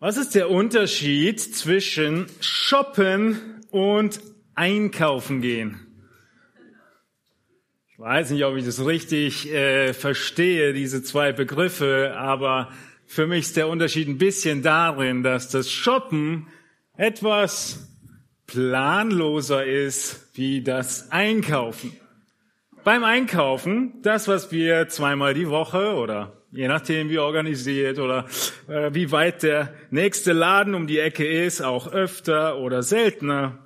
Was ist der Unterschied zwischen shoppen und einkaufen gehen? Ich weiß nicht, ob ich das richtig äh, verstehe, diese zwei Begriffe, aber für mich ist der Unterschied ein bisschen darin, dass das Shoppen etwas planloser ist wie das Einkaufen. Beim Einkaufen, das, was wir zweimal die Woche oder je nachdem wie organisiert oder äh, wie weit der nächste Laden um die Ecke ist, auch öfter oder seltener.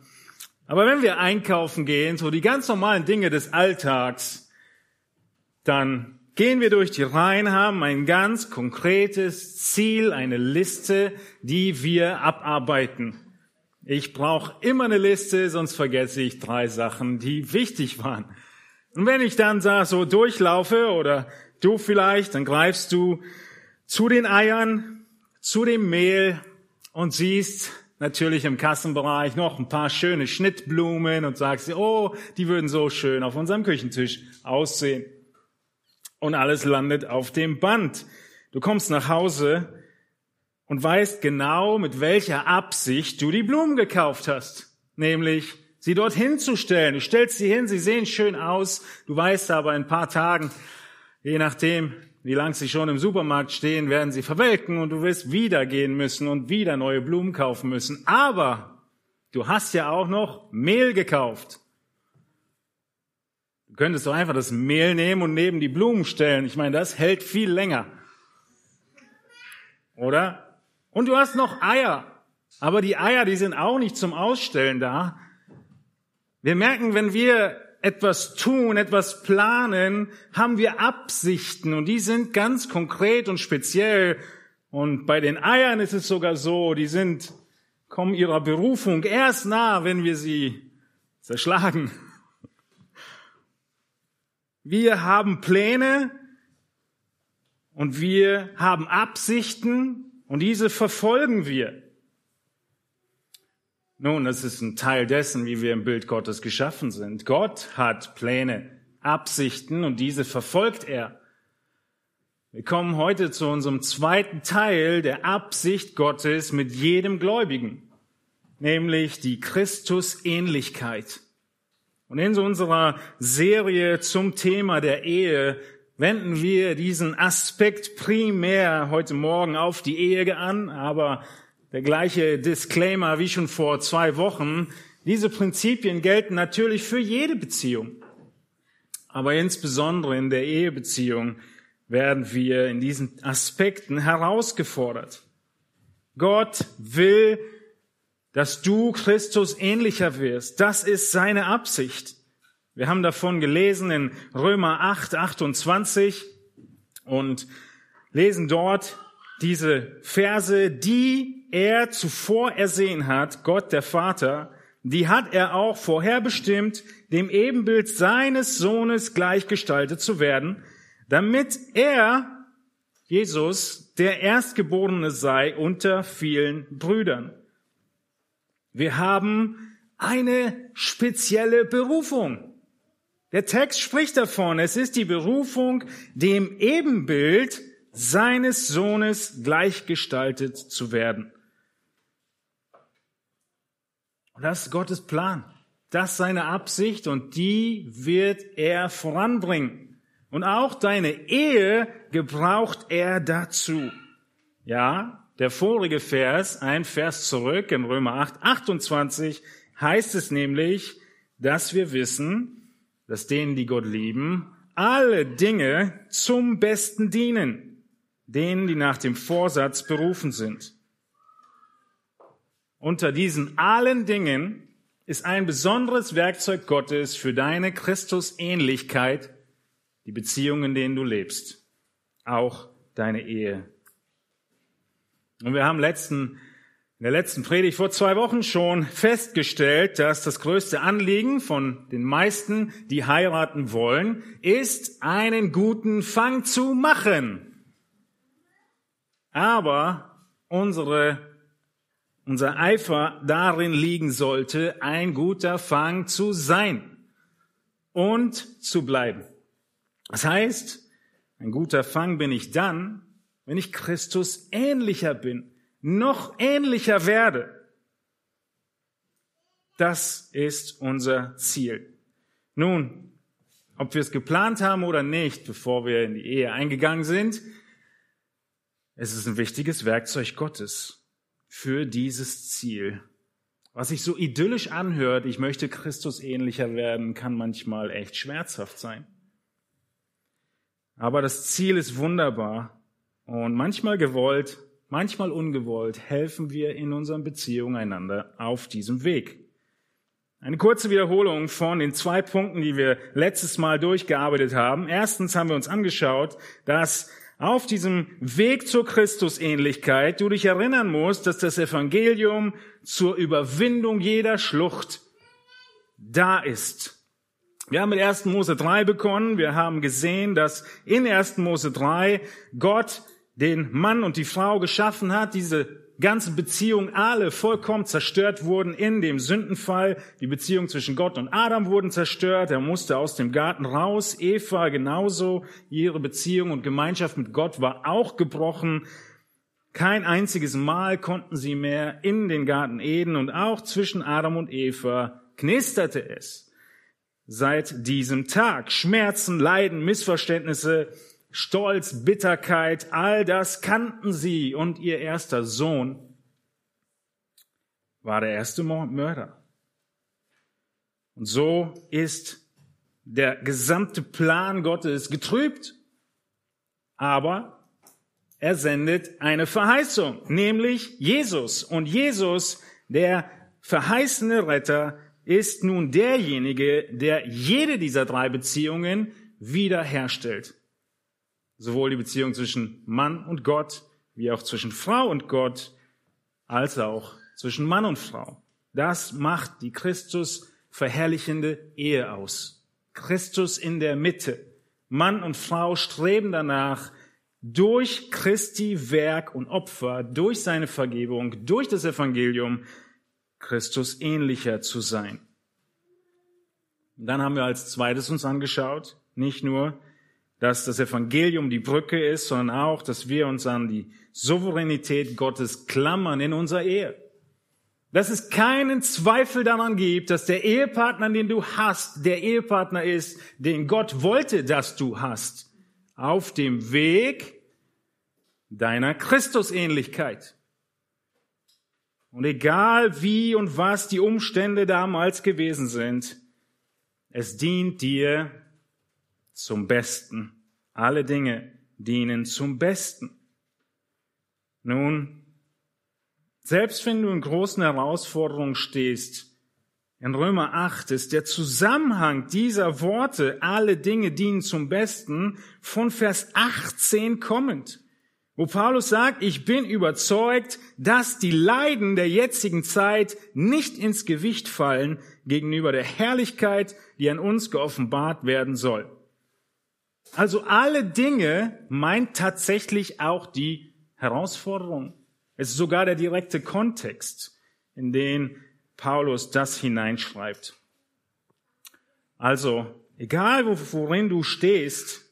Aber wenn wir einkaufen gehen, so die ganz normalen Dinge des Alltags, dann gehen wir durch die Reihen, haben ein ganz konkretes Ziel, eine Liste, die wir abarbeiten. Ich brauche immer eine Liste, sonst vergesse ich drei Sachen, die wichtig waren. Und wenn ich dann da so durchlaufe oder Du vielleicht, dann greifst du zu den Eiern, zu dem Mehl und siehst natürlich im Kassenbereich noch ein paar schöne Schnittblumen und sagst, oh, die würden so schön auf unserem Küchentisch aussehen. Und alles landet auf dem Band. Du kommst nach Hause und weißt genau, mit welcher Absicht du die Blumen gekauft hast. Nämlich, sie dort hinzustellen. Du stellst sie hin, sie sehen schön aus. Du weißt aber in ein paar Tagen, Je nachdem, wie lang sie schon im Supermarkt stehen, werden sie verwelken und du wirst wieder gehen müssen und wieder neue Blumen kaufen müssen. Aber du hast ja auch noch Mehl gekauft. Du könntest doch einfach das Mehl nehmen und neben die Blumen stellen. Ich meine, das hält viel länger. Oder? Und du hast noch Eier. Aber die Eier, die sind auch nicht zum Ausstellen da. Wir merken, wenn wir etwas tun, etwas planen, haben wir Absichten und die sind ganz konkret und speziell. Und bei den Eiern ist es sogar so, die sind, kommen ihrer Berufung erst nah, wenn wir sie zerschlagen. Wir haben Pläne und wir haben Absichten und diese verfolgen wir. Nun, das ist ein Teil dessen, wie wir im Bild Gottes geschaffen sind. Gott hat Pläne, Absichten und diese verfolgt er. Wir kommen heute zu unserem zweiten Teil der Absicht Gottes mit jedem Gläubigen, nämlich die Christusähnlichkeit. Und in unserer Serie zum Thema der Ehe wenden wir diesen Aspekt primär heute Morgen auf die Ehe an, aber der gleiche Disclaimer wie schon vor zwei Wochen. Diese Prinzipien gelten natürlich für jede Beziehung. Aber insbesondere in der Ehebeziehung werden wir in diesen Aspekten herausgefordert. Gott will, dass du Christus ähnlicher wirst. Das ist seine Absicht. Wir haben davon gelesen in Römer 8, 28 und lesen dort diese Verse, die er zuvor ersehen hat, Gott der Vater, die hat er auch vorherbestimmt, dem Ebenbild seines Sohnes gleichgestaltet zu werden, damit er, Jesus, der Erstgeborene sei unter vielen Brüdern. Wir haben eine spezielle Berufung. Der Text spricht davon, es ist die Berufung, dem Ebenbild seines Sohnes gleichgestaltet zu werden. Und das ist Gottes Plan. Das ist seine Absicht und die wird er voranbringen. Und auch deine Ehe gebraucht er dazu. Ja, der vorige Vers, ein Vers zurück in Römer 8, 28, heißt es nämlich, dass wir wissen, dass denen, die Gott lieben, alle Dinge zum Besten dienen, denen, die nach dem Vorsatz berufen sind. Unter diesen allen Dingen ist ein besonderes Werkzeug Gottes für deine Christusähnlichkeit die Beziehungen, in denen du lebst. Auch deine Ehe. Und wir haben letzten, in der letzten Predigt vor zwei Wochen schon festgestellt, dass das größte Anliegen von den meisten, die heiraten wollen, ist, einen guten Fang zu machen. Aber unsere unser Eifer darin liegen sollte, ein guter Fang zu sein und zu bleiben. Das heißt, ein guter Fang bin ich dann, wenn ich Christus ähnlicher bin, noch ähnlicher werde. Das ist unser Ziel. Nun, ob wir es geplant haben oder nicht, bevor wir in die Ehe eingegangen sind, es ist ein wichtiges Werkzeug Gottes für dieses Ziel. Was sich so idyllisch anhört, ich möchte Christus ähnlicher werden, kann manchmal echt schmerzhaft sein. Aber das Ziel ist wunderbar und manchmal gewollt, manchmal ungewollt helfen wir in unseren Beziehungen einander auf diesem Weg. Eine kurze Wiederholung von den zwei Punkten, die wir letztes Mal durchgearbeitet haben. Erstens haben wir uns angeschaut, dass auf diesem Weg zur Christusähnlichkeit du dich erinnern musst, dass das Evangelium zur Überwindung jeder Schlucht da ist. Wir haben mit 1. Mose 3 begonnen. Wir haben gesehen, dass in 1. Mose 3 Gott den Mann und die Frau geschaffen hat, diese ganze Beziehungen alle vollkommen zerstört wurden in dem Sündenfall. Die Beziehung zwischen Gott und Adam wurden zerstört. Er musste aus dem Garten raus. Eva genauso. Ihre Beziehung und Gemeinschaft mit Gott war auch gebrochen. Kein einziges Mal konnten sie mehr in den Garten Eden und auch zwischen Adam und Eva knisterte es. Seit diesem Tag Schmerzen, Leiden, Missverständnisse, Stolz, Bitterkeit, all das kannten sie und ihr erster Sohn war der erste Mörder. Und so ist der gesamte Plan Gottes getrübt. Aber er sendet eine Verheißung, nämlich Jesus. Und Jesus, der verheißene Retter, ist nun derjenige, der jede dieser drei Beziehungen wiederherstellt sowohl die Beziehung zwischen Mann und Gott, wie auch zwischen Frau und Gott, als auch zwischen Mann und Frau. Das macht die Christus verherrlichende Ehe aus. Christus in der Mitte. Mann und Frau streben danach, durch Christi Werk und Opfer, durch seine Vergebung, durch das Evangelium Christus ähnlicher zu sein. Dann haben wir als zweites uns angeschaut, nicht nur dass das Evangelium die Brücke ist, sondern auch, dass wir uns an die Souveränität Gottes klammern in unserer Ehe. Dass es keinen Zweifel daran gibt, dass der Ehepartner, den du hast, der Ehepartner ist, den Gott wollte, dass du hast, auf dem Weg deiner Christusähnlichkeit. Und egal wie und was die Umstände damals gewesen sind, es dient dir zum Besten. Alle Dinge dienen zum Besten. Nun, selbst wenn du in großen Herausforderungen stehst, in Römer 8 ist der Zusammenhang dieser Worte, alle Dinge dienen zum Besten, von Vers 18 kommend, wo Paulus sagt, ich bin überzeugt, dass die Leiden der jetzigen Zeit nicht ins Gewicht fallen gegenüber der Herrlichkeit, die an uns geoffenbart werden soll. Also alle Dinge meint tatsächlich auch die Herausforderung. Es ist sogar der direkte Kontext, in den Paulus das hineinschreibt. Also, egal worin du stehst,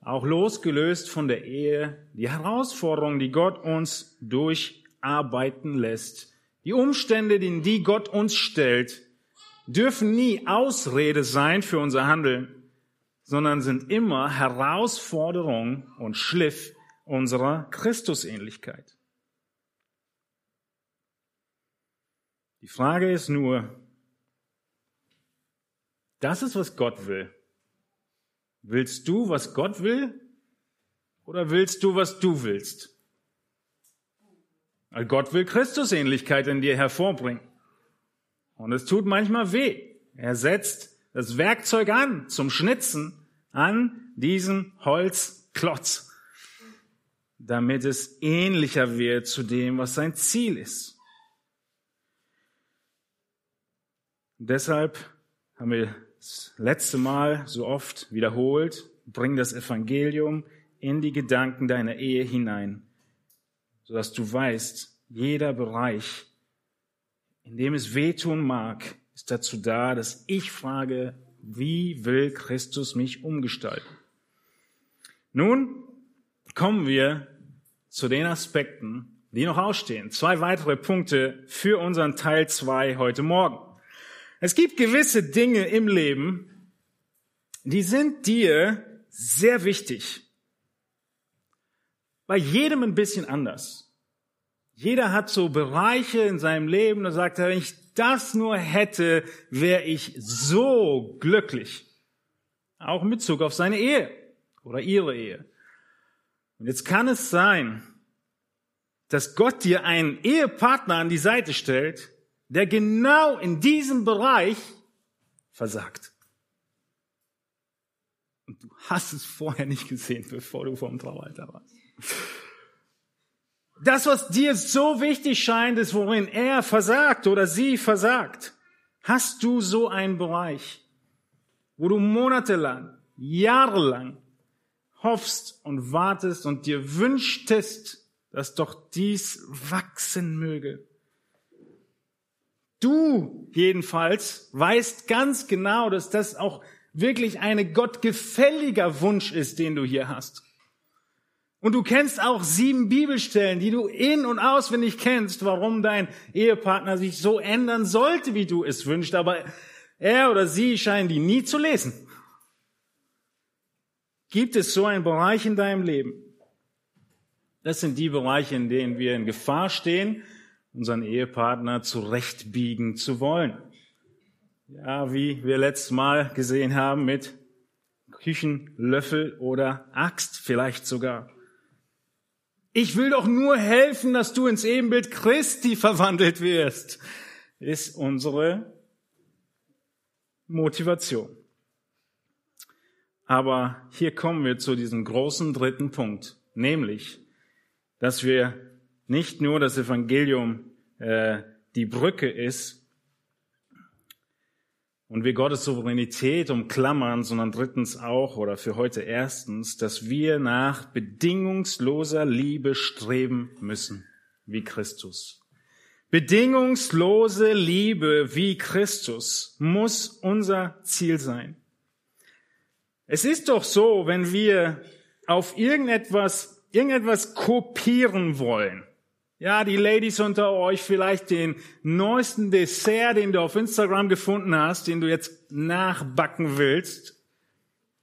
auch losgelöst von der Ehe, die Herausforderung, die Gott uns durcharbeiten lässt, die Umstände, in die Gott uns stellt, dürfen nie Ausrede sein für unser Handeln sondern sind immer Herausforderung und Schliff unserer Christusähnlichkeit. Die Frage ist nur, das ist, was Gott will. Willst du, was Gott will? Oder willst du, was du willst? Weil Gott will Christusähnlichkeit in dir hervorbringen. Und es tut manchmal weh. Er setzt das Werkzeug an zum Schnitzen an diesem Holzklotz, damit es ähnlicher wird zu dem, was sein Ziel ist. Deshalb haben wir das letzte Mal so oft wiederholt, bring das Evangelium in die Gedanken deiner Ehe hinein, sodass du weißt, jeder Bereich, in dem es wehtun mag, ist dazu da, dass ich frage, wie will Christus mich umgestalten? Nun kommen wir zu den Aspekten, die noch ausstehen. Zwei weitere Punkte für unseren Teil zwei heute Morgen. Es gibt gewisse Dinge im Leben, die sind dir sehr wichtig. Bei jedem ein bisschen anders. Jeder hat so Bereiche in seinem Leben, da sagt er, wenn ich das nur hätte, wäre ich so glücklich. Auch in Bezug auf seine Ehe oder ihre Ehe. Und jetzt kann es sein, dass Gott dir einen Ehepartner an die Seite stellt, der genau in diesem Bereich versagt. Und du hast es vorher nicht gesehen, bevor du vom Traualter warst. Das, was dir so wichtig scheint, ist, worin er versagt oder sie versagt. Hast du so einen Bereich, wo du monatelang, jahrelang hoffst und wartest und dir wünschtest, dass doch dies wachsen möge. Du jedenfalls weißt ganz genau, dass das auch wirklich ein gottgefälliger Wunsch ist, den du hier hast. Und du kennst auch sieben Bibelstellen, die du in- und auswendig kennst, warum dein Ehepartner sich so ändern sollte, wie du es wünschst. Aber er oder sie scheinen die nie zu lesen. Gibt es so einen Bereich in deinem Leben? Das sind die Bereiche, in denen wir in Gefahr stehen, unseren Ehepartner zurechtbiegen zu wollen. Ja, wie wir letztes Mal gesehen haben mit Küchenlöffel oder Axt vielleicht sogar. Ich will doch nur helfen, dass du ins Ebenbild Christi verwandelt wirst, ist unsere Motivation. Aber hier kommen wir zu diesem großen dritten Punkt, nämlich, dass wir nicht nur das Evangelium äh, die Brücke ist und wir Gottes Souveränität umklammern, sondern drittens auch oder für heute erstens, dass wir nach bedingungsloser Liebe streben müssen, wie Christus. Bedingungslose Liebe wie Christus muss unser Ziel sein. Es ist doch so, wenn wir auf irgendetwas, irgendetwas kopieren wollen, ja, die Ladies unter euch vielleicht den neuesten Dessert, den du auf Instagram gefunden hast, den du jetzt nachbacken willst.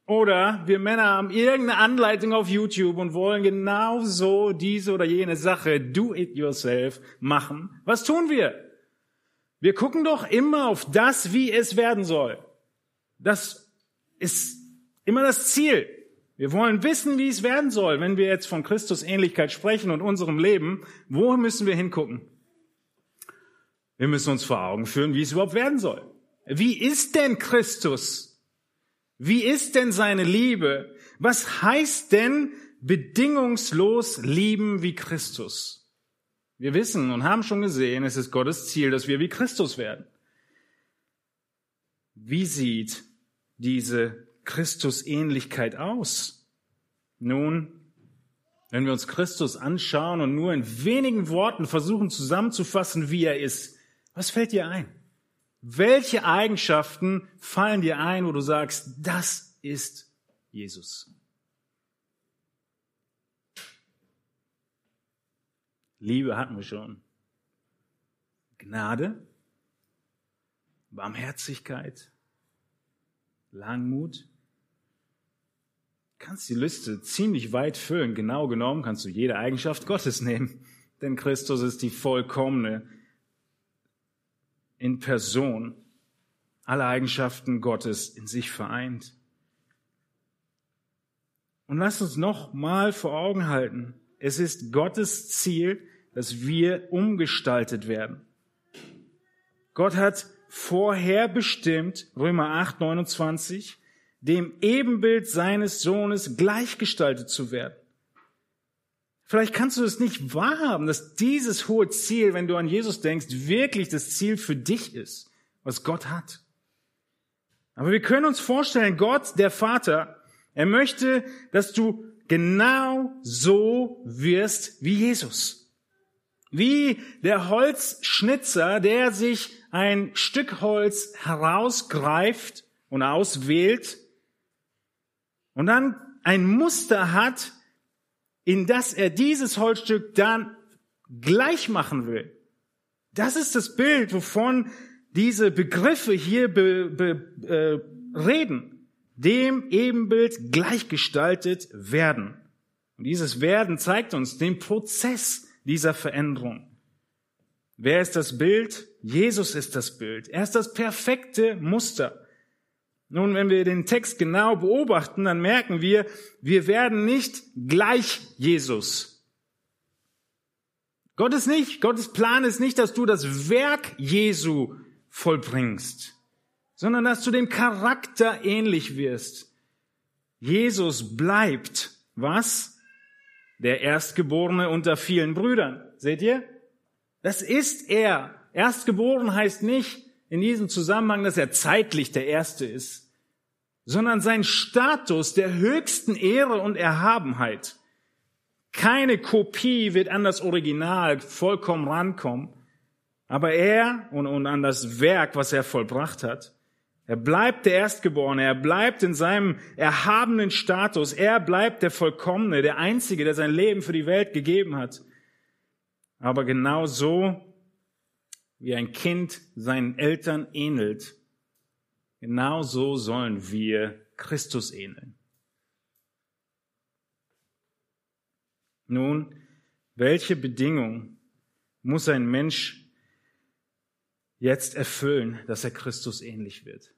Oder wir Männer haben irgendeine Anleitung auf YouTube und wollen genauso diese oder jene Sache, do it yourself, machen. Was tun wir? Wir gucken doch immer auf das, wie es werden soll. Das ist immer das Ziel. Wir wollen wissen, wie es werden soll, wenn wir jetzt von Christus Ähnlichkeit sprechen und unserem Leben. Wo müssen wir hingucken? Wir müssen uns vor Augen führen, wie es überhaupt werden soll. Wie ist denn Christus? Wie ist denn seine Liebe? Was heißt denn bedingungslos lieben wie Christus? Wir wissen und haben schon gesehen, es ist Gottes Ziel, dass wir wie Christus werden. Wie sieht diese Christusähnlichkeit aus? Nun, wenn wir uns Christus anschauen und nur in wenigen Worten versuchen zusammenzufassen, wie er ist, was fällt dir ein? Welche Eigenschaften fallen dir ein, wo du sagst, das ist Jesus? Liebe hatten wir schon. Gnade, Barmherzigkeit, Langmut, kannst die Liste ziemlich weit füllen. Genau genommen kannst du jede Eigenschaft Gottes nehmen, denn Christus ist die vollkommene in Person, alle Eigenschaften Gottes in sich vereint. Und lass uns noch mal vor Augen halten, es ist Gottes Ziel, dass wir umgestaltet werden. Gott hat vorher bestimmt, Römer 8, 29, dem Ebenbild seines Sohnes gleichgestaltet zu werden. Vielleicht kannst du es nicht wahrhaben, dass dieses hohe Ziel, wenn du an Jesus denkst, wirklich das Ziel für dich ist, was Gott hat. Aber wir können uns vorstellen, Gott, der Vater, er möchte, dass du genau so wirst wie Jesus. Wie der Holzschnitzer, der sich ein Stück Holz herausgreift und auswählt und dann ein Muster hat, in das er dieses Holzstück dann gleich machen will. Das ist das Bild, wovon diese Begriffe hier be, be, äh, reden. Dem Ebenbild gleichgestaltet werden. Und dieses Werden zeigt uns den Prozess dieser Veränderung. Wer ist das Bild? Jesus ist das Bild. Er ist das perfekte Muster. Nun, wenn wir den Text genau beobachten, dann merken wir, wir werden nicht gleich Jesus. Gottes nicht, Gottes Plan ist nicht, dass du das Werk Jesu vollbringst, sondern dass du dem Charakter ähnlich wirst. Jesus bleibt, was? Der Erstgeborene unter vielen Brüdern. Seht ihr? Das ist er. Erstgeboren heißt nicht in diesem Zusammenhang, dass er zeitlich der Erste ist, sondern sein Status der höchsten Ehre und Erhabenheit. Keine Kopie wird an das Original vollkommen rankommen, aber er und, und an das Werk, was er vollbracht hat, er bleibt der Erstgeborene, er bleibt in seinem erhabenen Status, er bleibt der Vollkommene, der Einzige, der sein Leben für die Welt gegeben hat. Aber genau so, wie ein Kind seinen Eltern ähnelt, genau so sollen wir Christus ähneln. Nun, welche Bedingung muss ein Mensch jetzt erfüllen, dass er Christus ähnlich wird?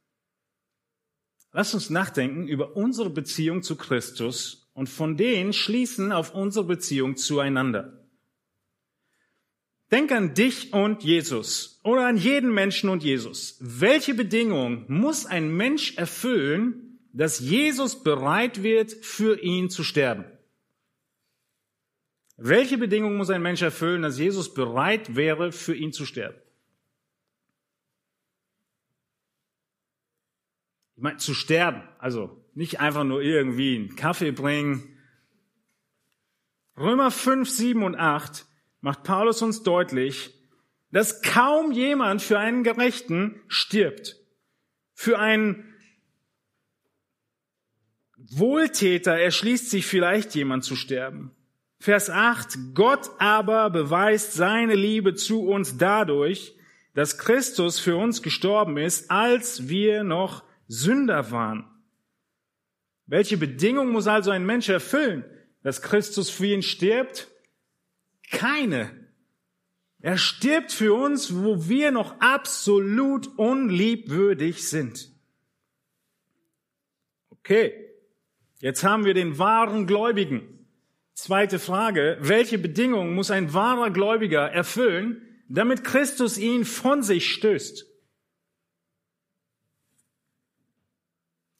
Lass uns nachdenken über unsere Beziehung zu Christus und von denen schließen auf unsere Beziehung zueinander. Denk an dich und Jesus oder an jeden Menschen und Jesus. Welche Bedingung muss ein Mensch erfüllen, dass Jesus bereit wird, für ihn zu sterben? Welche Bedingung muss ein Mensch erfüllen, dass Jesus bereit wäre, für ihn zu sterben? Ich meine, zu sterben, also nicht einfach nur irgendwie einen Kaffee bringen. Römer 5, 7 und 8 macht Paulus uns deutlich, dass kaum jemand für einen Gerechten stirbt. Für einen Wohltäter erschließt sich vielleicht jemand zu sterben. Vers 8, Gott aber beweist seine Liebe zu uns dadurch, dass Christus für uns gestorben ist, als wir noch Sünder waren. Welche Bedingung muss also ein Mensch erfüllen, dass Christus für ihn stirbt? Keine. Er stirbt für uns, wo wir noch absolut unliebwürdig sind. Okay, jetzt haben wir den wahren Gläubigen. Zweite Frage, welche Bedingungen muss ein wahrer Gläubiger erfüllen, damit Christus ihn von sich stößt?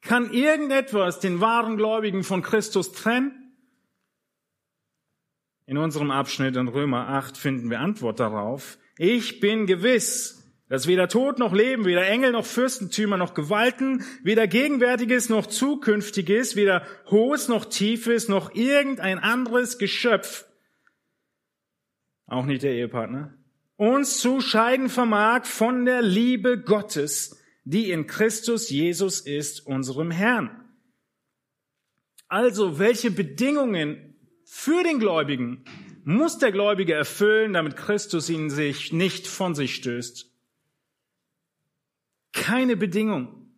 Kann irgendetwas den wahren Gläubigen von Christus trennen? In unserem Abschnitt in Römer 8 finden wir Antwort darauf. Ich bin gewiss, dass weder Tod noch Leben, weder Engel noch Fürstentümer noch Gewalten, weder Gegenwärtiges noch Zukünftiges, weder Hohes noch Tiefes noch irgendein anderes Geschöpf, auch nicht der Ehepartner, uns zu scheiden vermag von der Liebe Gottes, die in Christus Jesus ist, unserem Herrn. Also, welche Bedingungen für den Gläubigen muss der Gläubige erfüllen, damit Christus ihn sich nicht von sich stößt. Keine Bedingung.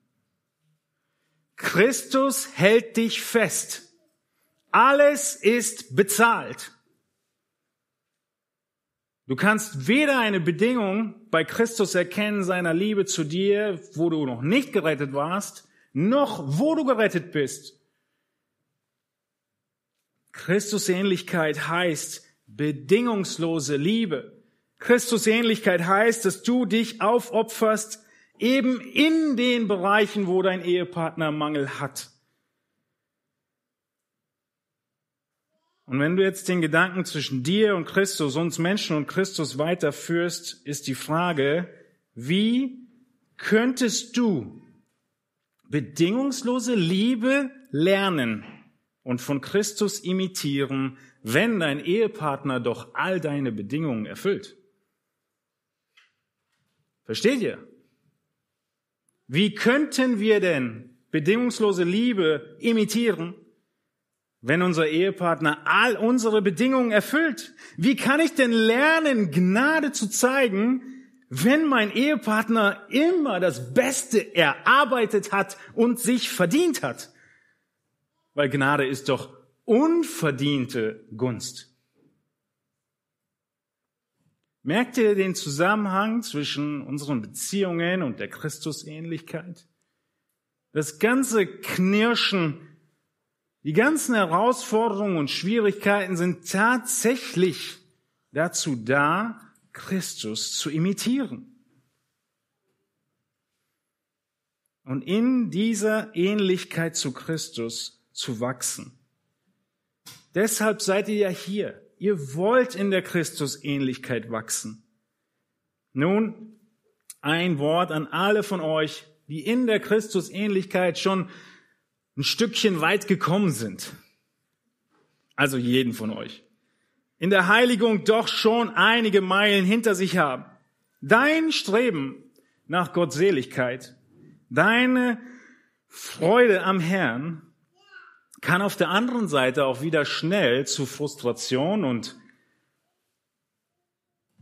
Christus hält dich fest. Alles ist bezahlt. Du kannst weder eine Bedingung bei Christus erkennen seiner Liebe zu dir, wo du noch nicht gerettet warst, noch wo du gerettet bist. Christusähnlichkeit heißt bedingungslose Liebe. Christusähnlichkeit heißt, dass du dich aufopferst, eben in den Bereichen, wo dein Ehepartner Mangel hat. Und wenn du jetzt den Gedanken zwischen dir und Christus, uns Menschen und Christus weiterführst, ist die Frage, wie könntest du bedingungslose Liebe lernen? Und von Christus imitieren, wenn dein Ehepartner doch all deine Bedingungen erfüllt. Versteht ihr? Wie könnten wir denn bedingungslose Liebe imitieren, wenn unser Ehepartner all unsere Bedingungen erfüllt? Wie kann ich denn lernen, Gnade zu zeigen, wenn mein Ehepartner immer das Beste erarbeitet hat und sich verdient hat? Weil Gnade ist doch unverdiente Gunst. Merkt ihr den Zusammenhang zwischen unseren Beziehungen und der Christusähnlichkeit? Das ganze Knirschen, die ganzen Herausforderungen und Schwierigkeiten sind tatsächlich dazu da, Christus zu imitieren. Und in dieser Ähnlichkeit zu Christus zu wachsen. Deshalb seid ihr ja hier. Ihr wollt in der Christusähnlichkeit wachsen. Nun, ein Wort an alle von euch, die in der Christusähnlichkeit schon ein Stückchen weit gekommen sind. Also jeden von euch in der Heiligung doch schon einige Meilen hinter sich haben. Dein Streben nach Gottseligkeit, deine Freude am Herrn kann auf der anderen Seite auch wieder schnell zu Frustration und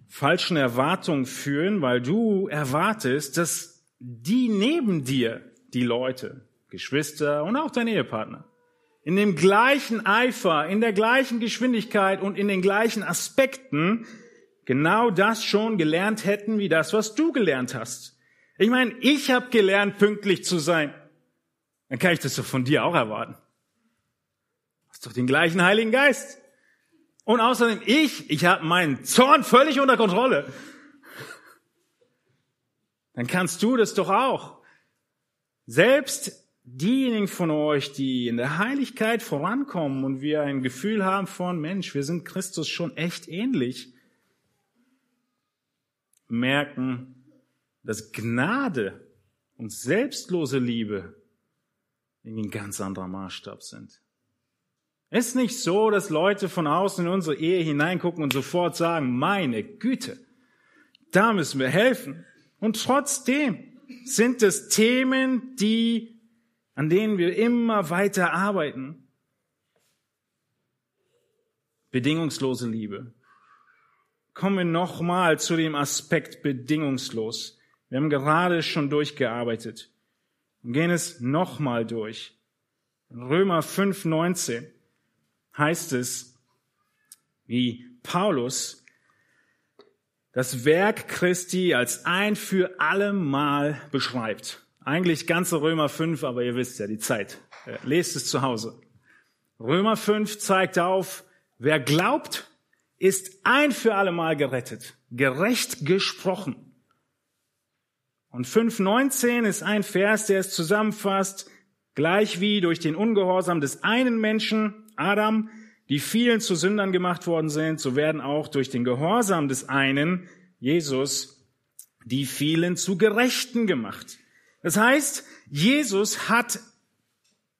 falschen Erwartungen führen, weil du erwartest, dass die neben dir, die Leute, Geschwister und auch dein Ehepartner, in dem gleichen Eifer, in der gleichen Geschwindigkeit und in den gleichen Aspekten genau das schon gelernt hätten wie das, was du gelernt hast. Ich meine, ich habe gelernt, pünktlich zu sein. Dann kann ich das doch von dir auch erwarten. Hast doch den gleichen Heiligen Geist. Und außerdem ich, ich habe meinen Zorn völlig unter Kontrolle. Dann kannst du das doch auch. Selbst diejenigen von euch, die in der Heiligkeit vorankommen und wir ein Gefühl haben von, Mensch, wir sind Christus schon echt ähnlich, merken, dass Gnade und selbstlose Liebe irgendwie ein ganz anderer Maßstab sind. Es ist nicht so, dass Leute von außen in unsere Ehe hineingucken und sofort sagen, meine Güte, da müssen wir helfen. Und trotzdem sind es Themen, die an denen wir immer weiter arbeiten. Bedingungslose Liebe. Kommen wir nochmal zu dem Aspekt bedingungslos. Wir haben gerade schon durchgearbeitet und gehen es nochmal durch. Römer 5, 19 heißt es, wie Paulus das Werk Christi als ein für alle Mal beschreibt. Eigentlich ganze Römer 5, aber ihr wisst ja die Zeit. Äh, lest es zu Hause. Römer 5 zeigt auf, wer glaubt, ist ein für alle Mal gerettet, gerecht gesprochen. Und 5.19 ist ein Vers, der es zusammenfasst, gleich wie durch den Ungehorsam des einen Menschen, Adam, die vielen zu Sündern gemacht worden sind, so werden auch durch den Gehorsam des einen, Jesus, die vielen zu Gerechten gemacht. Das heißt, Jesus hat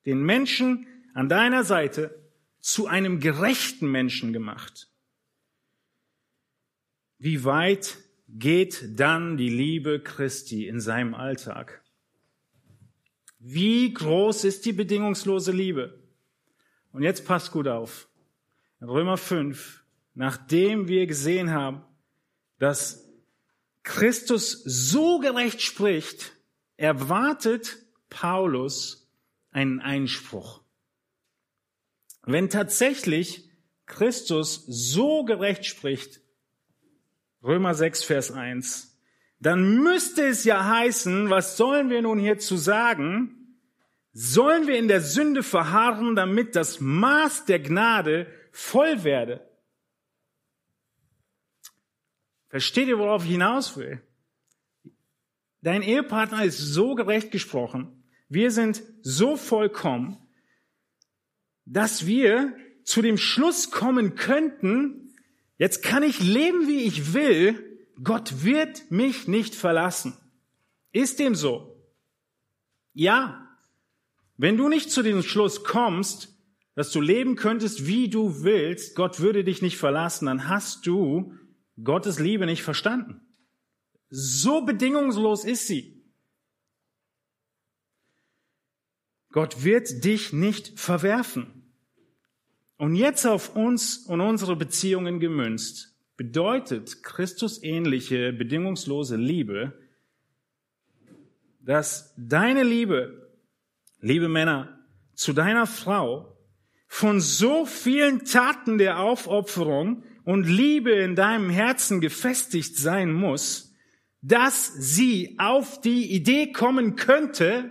den Menschen an deiner Seite zu einem gerechten Menschen gemacht. Wie weit geht dann die Liebe Christi in seinem Alltag? Wie groß ist die bedingungslose Liebe? Und jetzt passt gut auf. In Römer 5, nachdem wir gesehen haben, dass Christus so gerecht spricht, erwartet Paulus einen Einspruch. Wenn tatsächlich Christus so gerecht spricht, Römer 6, Vers 1, dann müsste es ja heißen, was sollen wir nun hierzu sagen? Sollen wir in der Sünde verharren, damit das Maß der Gnade voll werde? Versteht ihr, worauf ich hinaus will? Dein Ehepartner ist so gerecht gesprochen. Wir sind so vollkommen, dass wir zu dem Schluss kommen könnten, jetzt kann ich leben, wie ich will, Gott wird mich nicht verlassen. Ist dem so? Ja. Wenn du nicht zu dem Schluss kommst, dass du leben könntest, wie du willst, Gott würde dich nicht verlassen, dann hast du Gottes Liebe nicht verstanden. So bedingungslos ist sie. Gott wird dich nicht verwerfen. Und jetzt auf uns und unsere Beziehungen gemünzt, bedeutet Christusähnliche, bedingungslose Liebe, dass deine Liebe, liebe Männer, zu deiner Frau von so vielen Taten der Aufopferung und Liebe in deinem Herzen gefestigt sein muss, dass sie auf die Idee kommen könnte,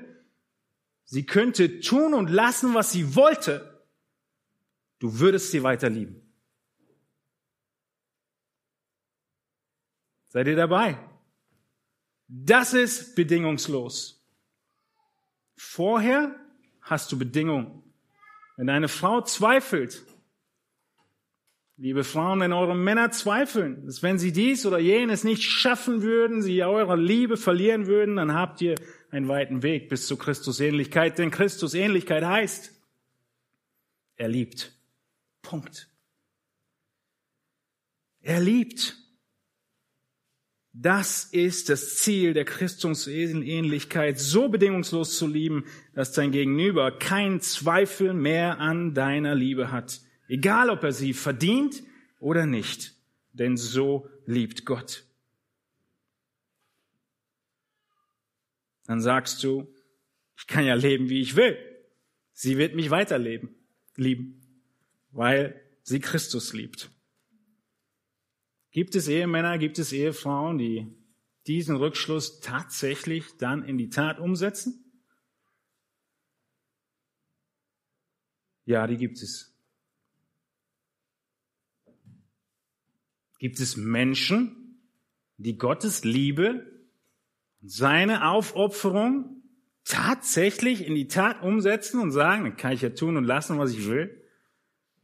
sie könnte tun und lassen, was sie wollte, du würdest sie weiter lieben. Seid ihr dabei? Das ist bedingungslos. Vorher hast du Bedingungen. Wenn deine Frau zweifelt, liebe Frauen, wenn eure Männer zweifeln, dass wenn sie dies oder jenes nicht schaffen würden, sie eure Liebe verlieren würden, dann habt ihr einen weiten Weg bis zur Christusähnlichkeit, denn Christusähnlichkeit heißt, er liebt. Punkt. Er liebt. Das ist das Ziel der Christusähnlichkeit, so bedingungslos zu lieben, dass dein Gegenüber keinen Zweifel mehr an deiner Liebe hat. Egal, ob er sie verdient oder nicht. Denn so liebt Gott. Dann sagst du, ich kann ja leben, wie ich will. Sie wird mich weiterleben, lieben, weil sie Christus liebt. Gibt es Ehemänner, gibt es Ehefrauen, die diesen Rückschluss tatsächlich dann in die Tat umsetzen? Ja, die gibt es. Gibt es Menschen, die Gottes Liebe und seine Aufopferung tatsächlich in die Tat umsetzen und sagen, dann kann ich ja tun und lassen, was ich will.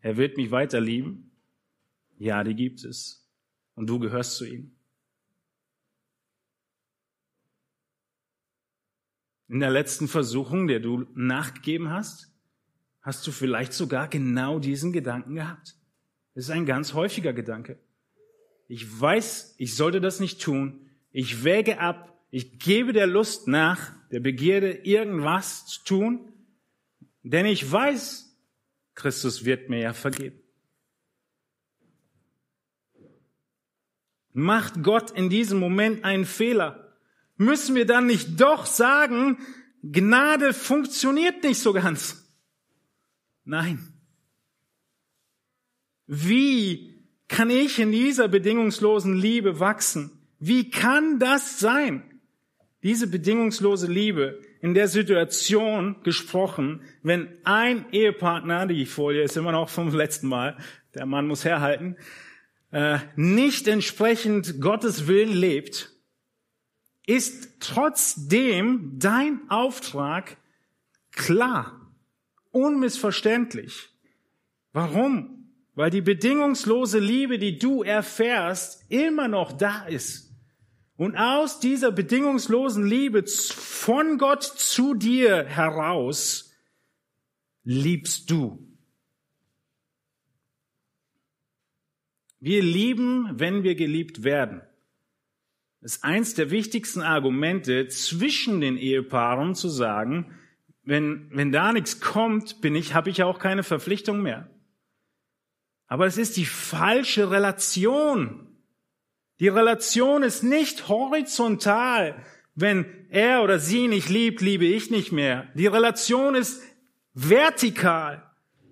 Er wird mich weiter lieben. Ja, die gibt es und du gehörst zu ihm. In der letzten Versuchung, der du nachgegeben hast, hast du vielleicht sogar genau diesen Gedanken gehabt. Das ist ein ganz häufiger Gedanke. Ich weiß, ich sollte das nicht tun. Ich wäge ab. Ich gebe der Lust nach, der Begierde, irgendwas zu tun. Denn ich weiß, Christus wird mir ja vergeben. Macht Gott in diesem Moment einen Fehler? Müssen wir dann nicht doch sagen, Gnade funktioniert nicht so ganz? Nein. Wie kann ich in dieser bedingungslosen Liebe wachsen? Wie kann das sein? Diese bedingungslose Liebe in der Situation gesprochen, wenn ein Ehepartner, die Folie ist immer noch vom letzten Mal, der Mann muss herhalten, äh, nicht entsprechend Gottes Willen lebt, ist trotzdem dein Auftrag klar, unmissverständlich. Warum? Weil die bedingungslose Liebe, die du erfährst, immer noch da ist. Und aus dieser bedingungslosen Liebe von Gott zu dir heraus liebst du. Wir lieben, wenn wir geliebt werden. Das ist eins der wichtigsten Argumente zwischen den Ehepaaren zu sagen, wenn, wenn da nichts kommt, bin ich, habe ich auch keine Verpflichtung mehr. Aber es ist die falsche Relation. Die Relation ist nicht horizontal. Wenn er oder sie nicht liebt, liebe ich nicht mehr. Die Relation ist vertikal.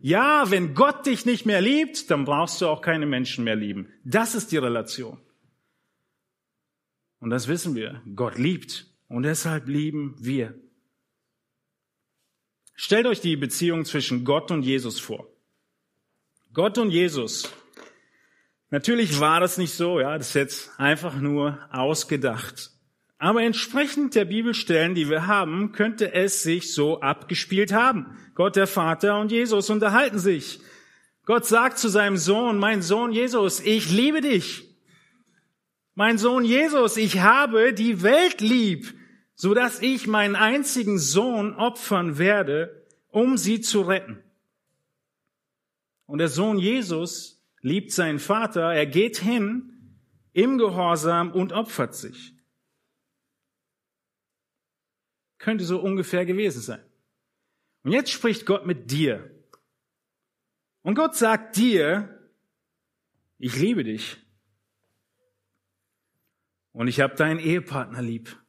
Ja, wenn Gott dich nicht mehr liebt, dann brauchst du auch keine Menschen mehr lieben. Das ist die Relation. Und das wissen wir. Gott liebt. Und deshalb lieben wir. Stellt euch die Beziehung zwischen Gott und Jesus vor. Gott und Jesus. Natürlich war das nicht so, ja, das ist jetzt einfach nur ausgedacht. Aber entsprechend der Bibelstellen, die wir haben, könnte es sich so abgespielt haben. Gott der Vater und Jesus unterhalten sich. Gott sagt zu seinem Sohn, mein Sohn Jesus, ich liebe dich. Mein Sohn Jesus, ich habe die Welt lieb, so dass ich meinen einzigen Sohn opfern werde, um sie zu retten. Und der Sohn Jesus liebt seinen Vater, er geht hin im Gehorsam und opfert sich. Könnte so ungefähr gewesen sein. Und jetzt spricht Gott mit dir. Und Gott sagt dir, ich liebe dich. Und ich habe deinen Ehepartner lieb.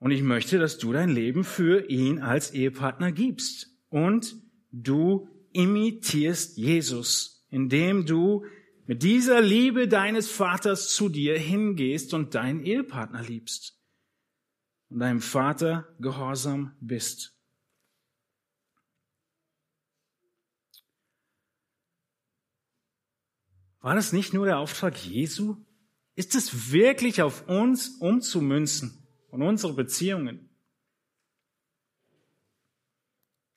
Und ich möchte, dass du dein Leben für ihn als Ehepartner gibst. Und du imitierst Jesus, indem du mit dieser Liebe deines Vaters zu dir hingehst und deinen Ehepartner liebst und deinem Vater gehorsam bist. War das nicht nur der Auftrag Jesu? Ist es wirklich auf uns umzumünzen und unsere Beziehungen?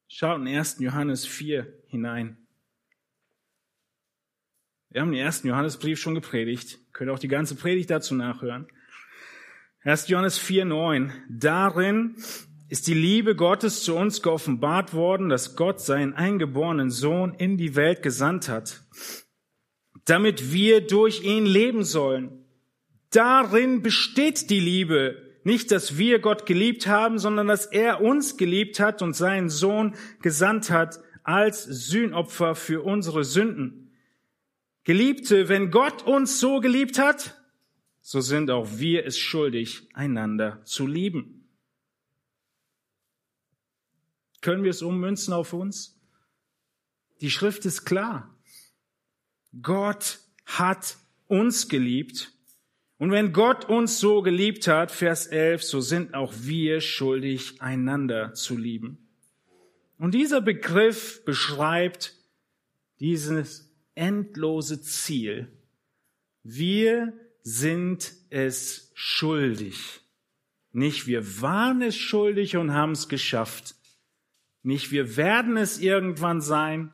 Schaut in 1. Johannes 4 hinein. Wir haben den ersten Johannesbrief schon gepredigt. Könnt auch die ganze Predigt dazu nachhören. 1. Johannes 4, 9. Darin ist die Liebe Gottes zu uns geoffenbart worden, dass Gott seinen eingeborenen Sohn in die Welt gesandt hat, damit wir durch ihn leben sollen. Darin besteht die Liebe. Nicht, dass wir Gott geliebt haben, sondern dass er uns geliebt hat und seinen Sohn gesandt hat als Sühnopfer für unsere Sünden. Geliebte, wenn Gott uns so geliebt hat, so sind auch wir es schuldig, einander zu lieben. Können wir es ummünzen auf uns? Die Schrift ist klar. Gott hat uns geliebt. Und wenn Gott uns so geliebt hat, Vers 11, so sind auch wir schuldig, einander zu lieben. Und dieser Begriff beschreibt dieses endlose Ziel. Wir sind es schuldig. Nicht wir waren es schuldig und haben es geschafft. Nicht wir werden es irgendwann sein,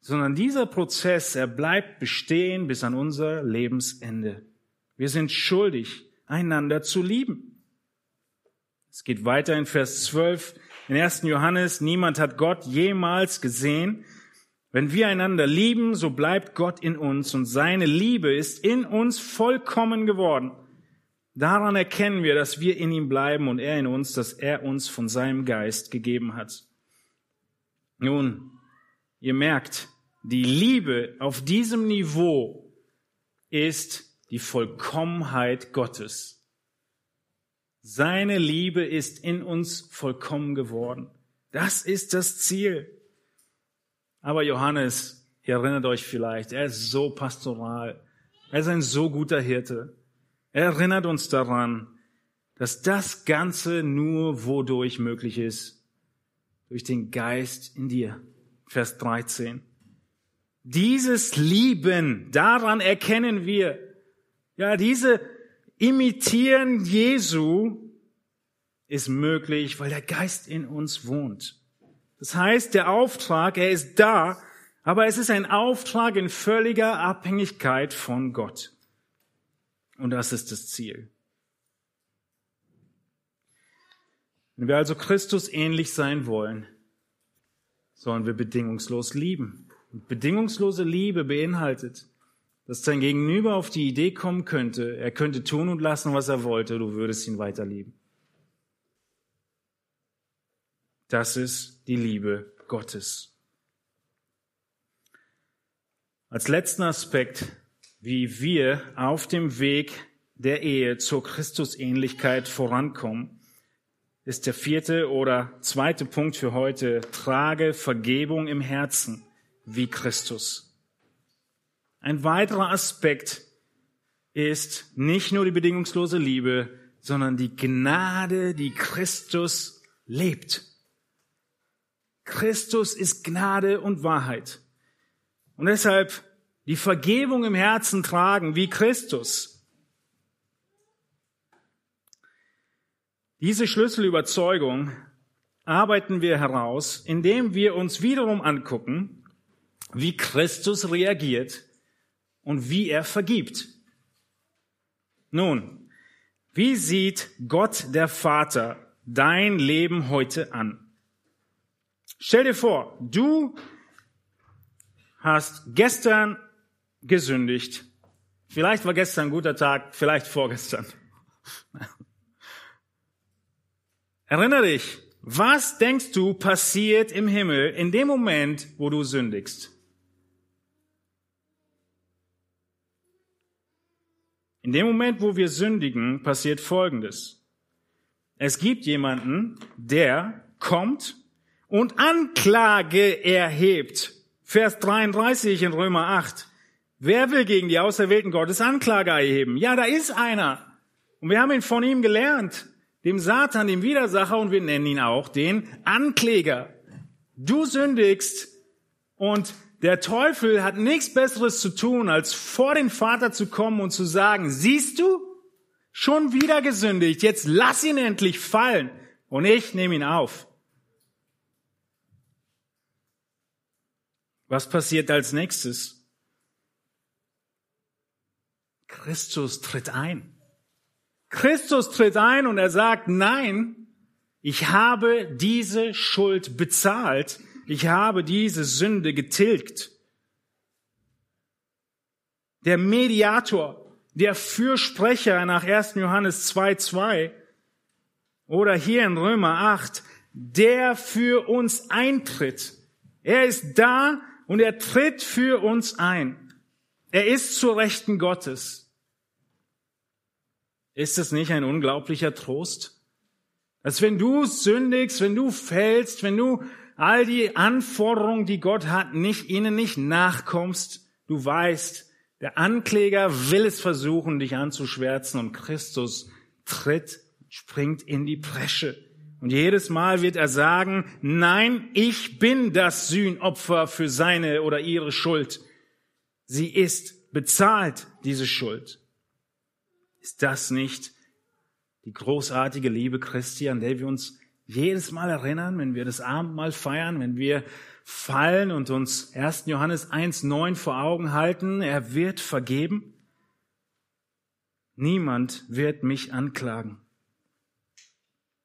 sondern dieser Prozess, er bleibt bestehen bis an unser Lebensende. Wir sind schuldig, einander zu lieben. Es geht weiter in Vers 12. In 1. Johannes, niemand hat Gott jemals gesehen. Wenn wir einander lieben, so bleibt Gott in uns und seine Liebe ist in uns vollkommen geworden. Daran erkennen wir, dass wir in ihm bleiben und er in uns, dass er uns von seinem Geist gegeben hat. Nun, ihr merkt, die Liebe auf diesem Niveau ist die Vollkommenheit Gottes. Seine Liebe ist in uns vollkommen geworden. Das ist das Ziel. Aber Johannes, ihr erinnert euch vielleicht, er ist so pastoral. Er ist ein so guter Hirte. Er erinnert uns daran, dass das Ganze nur wodurch möglich ist? Durch den Geist in dir. Vers 13. Dieses Lieben, daran erkennen wir, ja, diese Imitieren Jesu ist möglich, weil der Geist in uns wohnt. Das heißt, der Auftrag, er ist da, aber es ist ein Auftrag in völliger Abhängigkeit von Gott. Und das ist das Ziel. Wenn wir also Christus ähnlich sein wollen, sollen wir bedingungslos lieben. Und bedingungslose Liebe beinhaltet, dass dein Gegenüber auf die Idee kommen könnte, er könnte tun und lassen, was er wollte, du würdest ihn weiter lieben. Das ist die Liebe Gottes. Als letzten Aspekt, wie wir auf dem Weg der Ehe zur Christusähnlichkeit vorankommen, ist der vierte oder zweite Punkt für heute, trage Vergebung im Herzen wie Christus. Ein weiterer Aspekt ist nicht nur die bedingungslose Liebe, sondern die Gnade, die Christus lebt. Christus ist Gnade und Wahrheit. Und deshalb die Vergebung im Herzen tragen wie Christus. Diese Schlüsselüberzeugung arbeiten wir heraus, indem wir uns wiederum angucken, wie Christus reagiert und wie er vergibt. Nun, wie sieht Gott der Vater dein Leben heute an? Stell dir vor, du hast gestern gesündigt. Vielleicht war gestern ein guter Tag, vielleicht vorgestern. Erinnere dich, Was denkst du passiert im Himmel in dem Moment, wo du sündigst? In dem Moment, wo wir sündigen, passiert Folgendes. Es gibt jemanden, der kommt und Anklage erhebt. Vers 33 in Römer 8. Wer will gegen die Auserwählten Gottes Anklage erheben? Ja, da ist einer. Und wir haben ihn von ihm gelernt, dem Satan, dem Widersacher, und wir nennen ihn auch den Ankläger. Du sündigst und der Teufel hat nichts Besseres zu tun, als vor den Vater zu kommen und zu sagen, siehst du, schon wieder gesündigt, jetzt lass ihn endlich fallen und ich nehme ihn auf. Was passiert als nächstes? Christus tritt ein. Christus tritt ein und er sagt, nein, ich habe diese Schuld bezahlt. Ich habe diese Sünde getilgt. Der Mediator, der Fürsprecher nach 1. Johannes 2.2 oder hier in Römer 8, der für uns eintritt. Er ist da und er tritt für uns ein. Er ist zur Rechten Gottes. Ist es nicht ein unglaublicher Trost? Dass wenn du sündigst, wenn du fällst, wenn du all die Anforderungen, die Gott hat, nicht, ihnen nicht nachkommst, du weißt, der Ankläger will es versuchen, dich anzuschwärzen und Christus tritt, springt in die Presche. Und jedes Mal wird er sagen, nein, ich bin das Sühnopfer für seine oder ihre Schuld. Sie ist bezahlt, diese Schuld. Ist das nicht die großartige Liebe Christi, an der wir uns jedes Mal erinnern, wenn wir das Abendmahl feiern, wenn wir fallen und uns 1. Johannes 1.9 vor Augen halten, er wird vergeben? Niemand wird mich anklagen.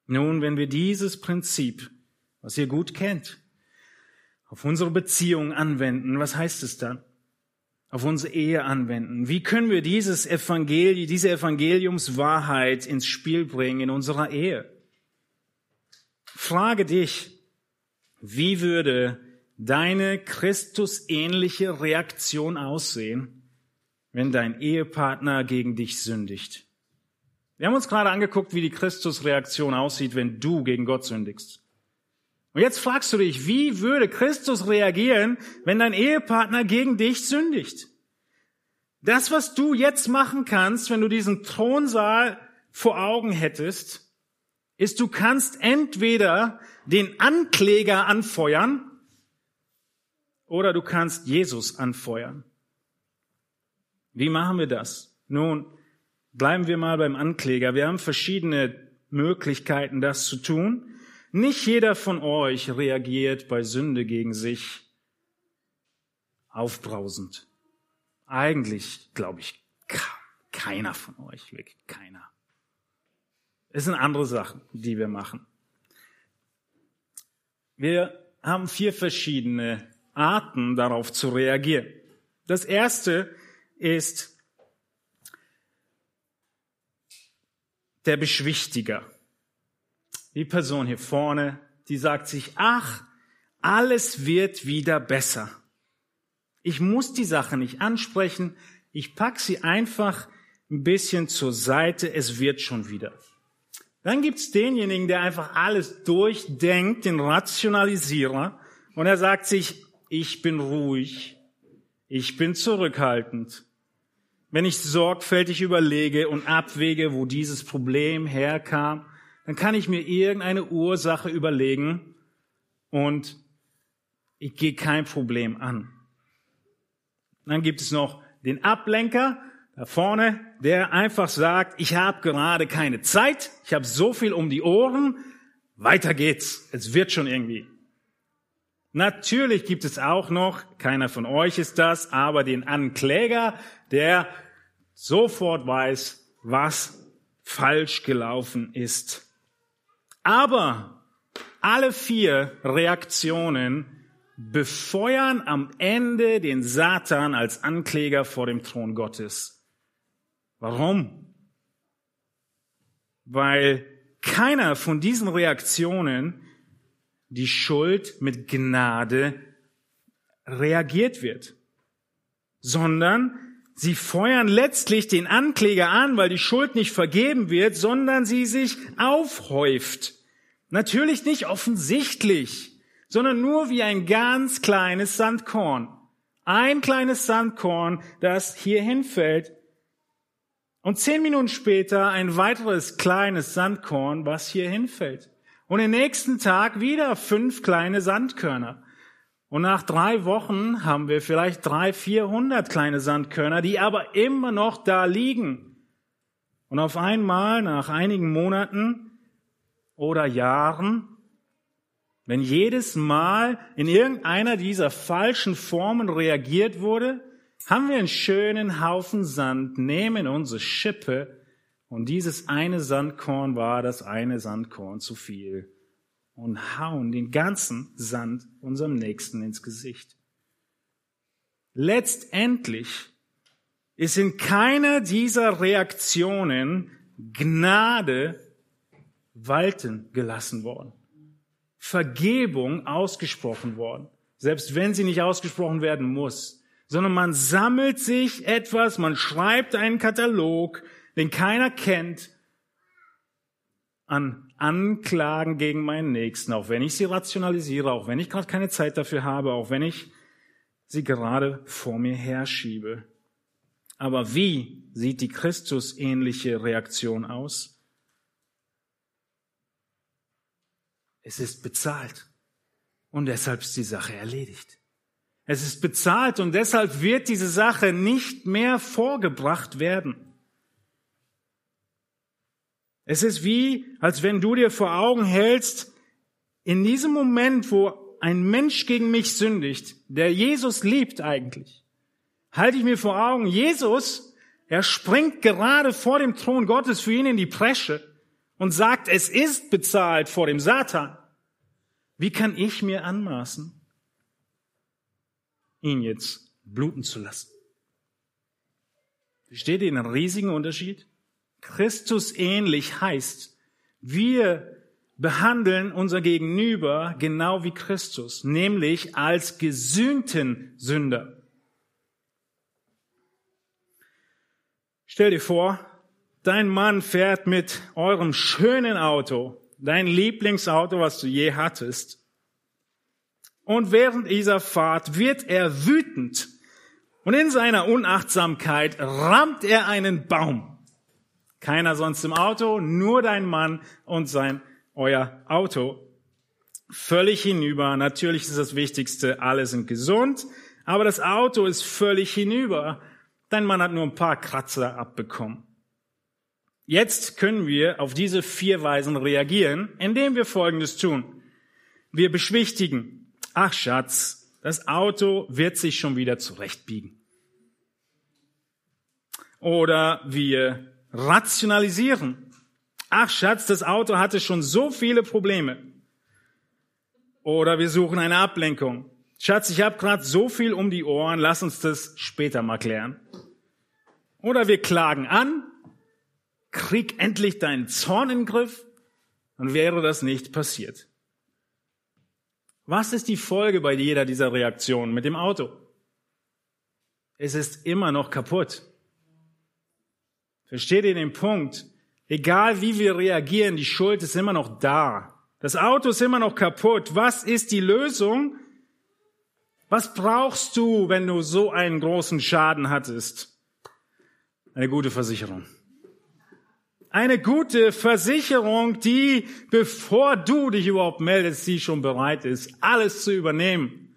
Nun, wenn wir dieses Prinzip, was ihr gut kennt, auf unsere Beziehung anwenden, was heißt es dann? auf unsere Ehe anwenden? Wie können wir dieses Evangelium, diese Evangeliumswahrheit ins Spiel bringen in unserer Ehe? Frage dich, wie würde deine Christusähnliche Reaktion aussehen, wenn dein Ehepartner gegen dich sündigt? Wir haben uns gerade angeguckt, wie die Christusreaktion aussieht, wenn du gegen Gott sündigst. Und jetzt fragst du dich, wie würde Christus reagieren, wenn dein Ehepartner gegen dich sündigt? Das, was du jetzt machen kannst, wenn du diesen Thronsaal vor Augen hättest, ist, du kannst entweder den Ankläger anfeuern oder du kannst Jesus anfeuern. Wie machen wir das? Nun, bleiben wir mal beim Ankläger. Wir haben verschiedene Möglichkeiten, das zu tun. Nicht jeder von euch reagiert bei Sünde gegen sich aufbrausend. Eigentlich glaube ich keiner von euch, wirklich keiner. Es sind andere Sachen, die wir machen. Wir haben vier verschiedene Arten, darauf zu reagieren. Das erste ist der Beschwichtiger die Person hier vorne, die sagt sich, ach, alles wird wieder besser. Ich muss die Sache nicht ansprechen, ich pack sie einfach ein bisschen zur Seite, es wird schon wieder. Dann gibt's denjenigen, der einfach alles durchdenkt, den Rationalisierer, und er sagt sich, ich bin ruhig, ich bin zurückhaltend. Wenn ich sorgfältig überlege und abwäge, wo dieses Problem herkam, dann kann ich mir irgendeine Ursache überlegen und ich gehe kein Problem an. Dann gibt es noch den Ablenker da vorne, der einfach sagt, ich habe gerade keine Zeit, ich habe so viel um die Ohren, weiter geht's, es wird schon irgendwie. Natürlich gibt es auch noch, keiner von euch ist das, aber den Ankläger, der sofort weiß, was falsch gelaufen ist. Aber alle vier Reaktionen befeuern am Ende den Satan als Ankläger vor dem Thron Gottes. Warum? Weil keiner von diesen Reaktionen die Schuld mit Gnade reagiert wird, sondern sie feuern letztlich den Ankläger an, weil die Schuld nicht vergeben wird, sondern sie sich aufhäuft. Natürlich nicht offensichtlich, sondern nur wie ein ganz kleines Sandkorn. Ein kleines Sandkorn, das hier hinfällt. Und zehn Minuten später ein weiteres kleines Sandkorn, was hier hinfällt. Und den nächsten Tag wieder fünf kleine Sandkörner. Und nach drei Wochen haben wir vielleicht drei, vierhundert kleine Sandkörner, die aber immer noch da liegen. Und auf einmal, nach einigen Monaten oder Jahren, wenn jedes Mal in irgendeiner dieser falschen Formen reagiert wurde, haben wir einen schönen Haufen Sand, nehmen unsere Schippe und dieses eine Sandkorn war das eine Sandkorn zu viel und hauen den ganzen Sand unserem Nächsten ins Gesicht. Letztendlich ist in keiner dieser Reaktionen Gnade walten gelassen worden. Vergebung ausgesprochen worden, selbst wenn sie nicht ausgesprochen werden muss, sondern man sammelt sich etwas, man schreibt einen Katalog, den keiner kennt, an Anklagen gegen meinen Nächsten, auch wenn ich sie rationalisiere, auch wenn ich gerade keine Zeit dafür habe, auch wenn ich sie gerade vor mir herschiebe. Aber wie sieht die Christusähnliche Reaktion aus? Es ist bezahlt und deshalb ist die Sache erledigt. Es ist bezahlt und deshalb wird diese Sache nicht mehr vorgebracht werden. Es ist wie, als wenn du dir vor Augen hältst, in diesem Moment, wo ein Mensch gegen mich sündigt, der Jesus liebt eigentlich, halte ich mir vor Augen, Jesus, er springt gerade vor dem Thron Gottes für ihn in die Presche und sagt, es ist bezahlt vor dem Satan. Wie kann ich mir anmaßen, ihn jetzt bluten zu lassen? Versteht ihr den riesigen Unterschied? Christus ähnlich heißt, wir behandeln unser Gegenüber genau wie Christus, nämlich als gesühnten Sünder. Stell dir vor, dein Mann fährt mit eurem schönen Auto, dein Lieblingsauto, was du je hattest, und während dieser Fahrt wird er wütend und in seiner Unachtsamkeit rammt er einen Baum. Keiner sonst im Auto, nur dein Mann und sein, euer Auto. Völlig hinüber. Natürlich ist das Wichtigste, alle sind gesund, aber das Auto ist völlig hinüber. Dein Mann hat nur ein paar Kratzer abbekommen. Jetzt können wir auf diese vier Weisen reagieren, indem wir Folgendes tun. Wir beschwichtigen. Ach Schatz, das Auto wird sich schon wieder zurechtbiegen. Oder wir rationalisieren. Ach Schatz, das Auto hatte schon so viele Probleme. Oder wir suchen eine Ablenkung. Schatz, ich habe gerade so viel um die Ohren, lass uns das später mal klären. Oder wir klagen an, krieg endlich deinen Zorn in den Griff, dann wäre das nicht passiert. Was ist die Folge bei jeder dieser Reaktionen mit dem Auto? Es ist immer noch kaputt. Versteht ihr den Punkt? Egal wie wir reagieren, die Schuld ist immer noch da. Das Auto ist immer noch kaputt. Was ist die Lösung? Was brauchst du, wenn du so einen großen Schaden hattest? Eine gute Versicherung. Eine gute Versicherung, die, bevor du dich überhaupt meldest, sie schon bereit ist, alles zu übernehmen.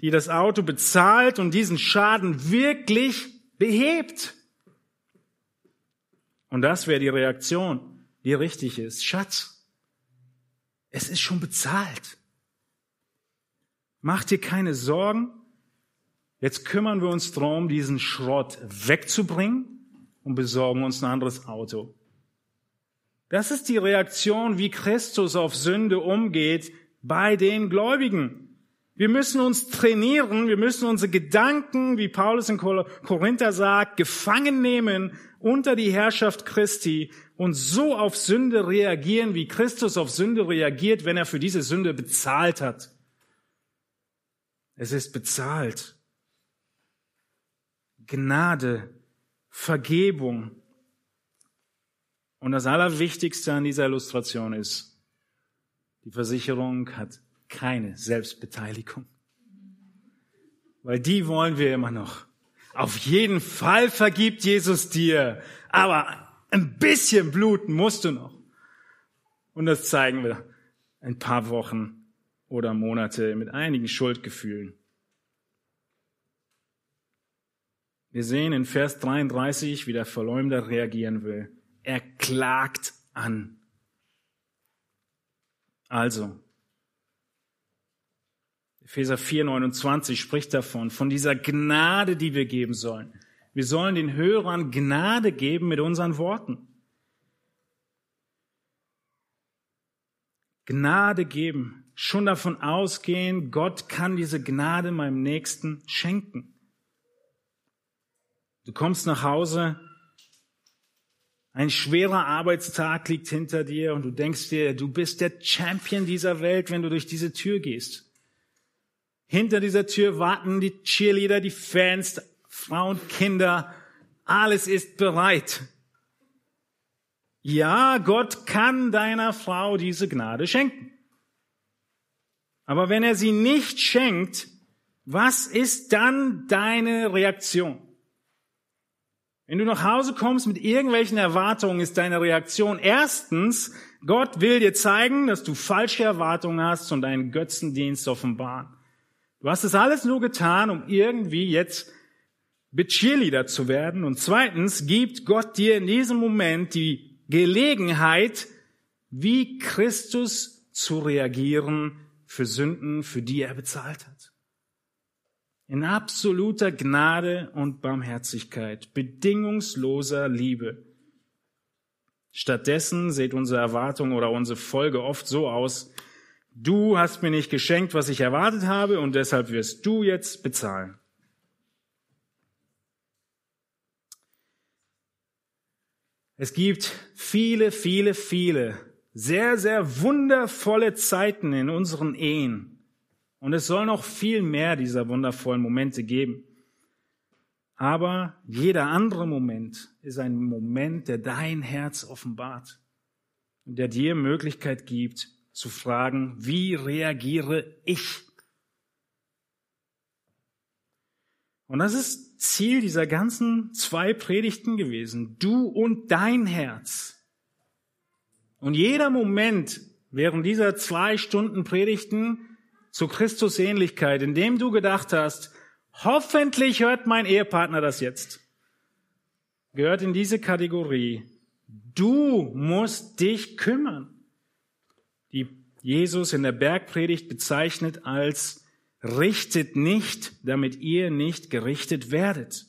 Die das Auto bezahlt und diesen Schaden wirklich behebt. Und das wäre die Reaktion, die richtig ist. Schatz, es ist schon bezahlt. Mach dir keine Sorgen. Jetzt kümmern wir uns darum, diesen Schrott wegzubringen und besorgen uns ein anderes Auto. Das ist die Reaktion, wie Christus auf Sünde umgeht bei den Gläubigen. Wir müssen uns trainieren, wir müssen unsere Gedanken, wie Paulus in Korinther sagt, gefangen nehmen unter die Herrschaft Christi und so auf Sünde reagieren, wie Christus auf Sünde reagiert, wenn er für diese Sünde bezahlt hat. Es ist bezahlt. Gnade, Vergebung. Und das Allerwichtigste an dieser Illustration ist, die Versicherung hat keine Selbstbeteiligung. Weil die wollen wir immer noch. Auf jeden Fall vergibt Jesus dir, aber ein bisschen bluten musst du noch. Und das zeigen wir ein paar Wochen oder Monate mit einigen Schuldgefühlen. Wir sehen in Vers 33, wie der Verleumder reagieren will. Er klagt an. Also, Epheser 4, 29 spricht davon, von dieser Gnade, die wir geben sollen. Wir sollen den Hörern Gnade geben mit unseren Worten. Gnade geben, schon davon ausgehen, Gott kann diese Gnade meinem Nächsten schenken. Du kommst nach Hause, ein schwerer Arbeitstag liegt hinter dir und du denkst dir, du bist der Champion dieser Welt, wenn du durch diese Tür gehst. Hinter dieser Tür warten die Cheerleader, die Fans, Frauen, Kinder. Alles ist bereit. Ja, Gott kann deiner Frau diese Gnade schenken. Aber wenn er sie nicht schenkt, was ist dann deine Reaktion? Wenn du nach Hause kommst mit irgendwelchen Erwartungen, ist deine Reaktion erstens, Gott will dir zeigen, dass du falsche Erwartungen hast und deinen Götzendienst offenbaren. Du hast es alles nur getan, um irgendwie jetzt Cheerleader zu werden. Und zweitens gibt Gott dir in diesem Moment die Gelegenheit, wie Christus zu reagieren für Sünden, für die er bezahlt hat. In absoluter Gnade und Barmherzigkeit, bedingungsloser Liebe. Stattdessen sieht unsere Erwartung oder unsere Folge oft so aus, Du hast mir nicht geschenkt, was ich erwartet habe, und deshalb wirst du jetzt bezahlen. Es gibt viele, viele, viele sehr, sehr wundervolle Zeiten in unseren Ehen. Und es soll noch viel mehr dieser wundervollen Momente geben. Aber jeder andere Moment ist ein Moment, der dein Herz offenbart und der dir Möglichkeit gibt, zu fragen, wie reagiere ich? Und das ist Ziel dieser ganzen zwei Predigten gewesen. Du und dein Herz. Und jeder Moment während dieser zwei Stunden Predigten zur Christusähnlichkeit, in dem du gedacht hast, hoffentlich hört mein Ehepartner das jetzt, gehört in diese Kategorie. Du musst dich kümmern die Jesus in der Bergpredigt bezeichnet als richtet nicht, damit ihr nicht gerichtet werdet.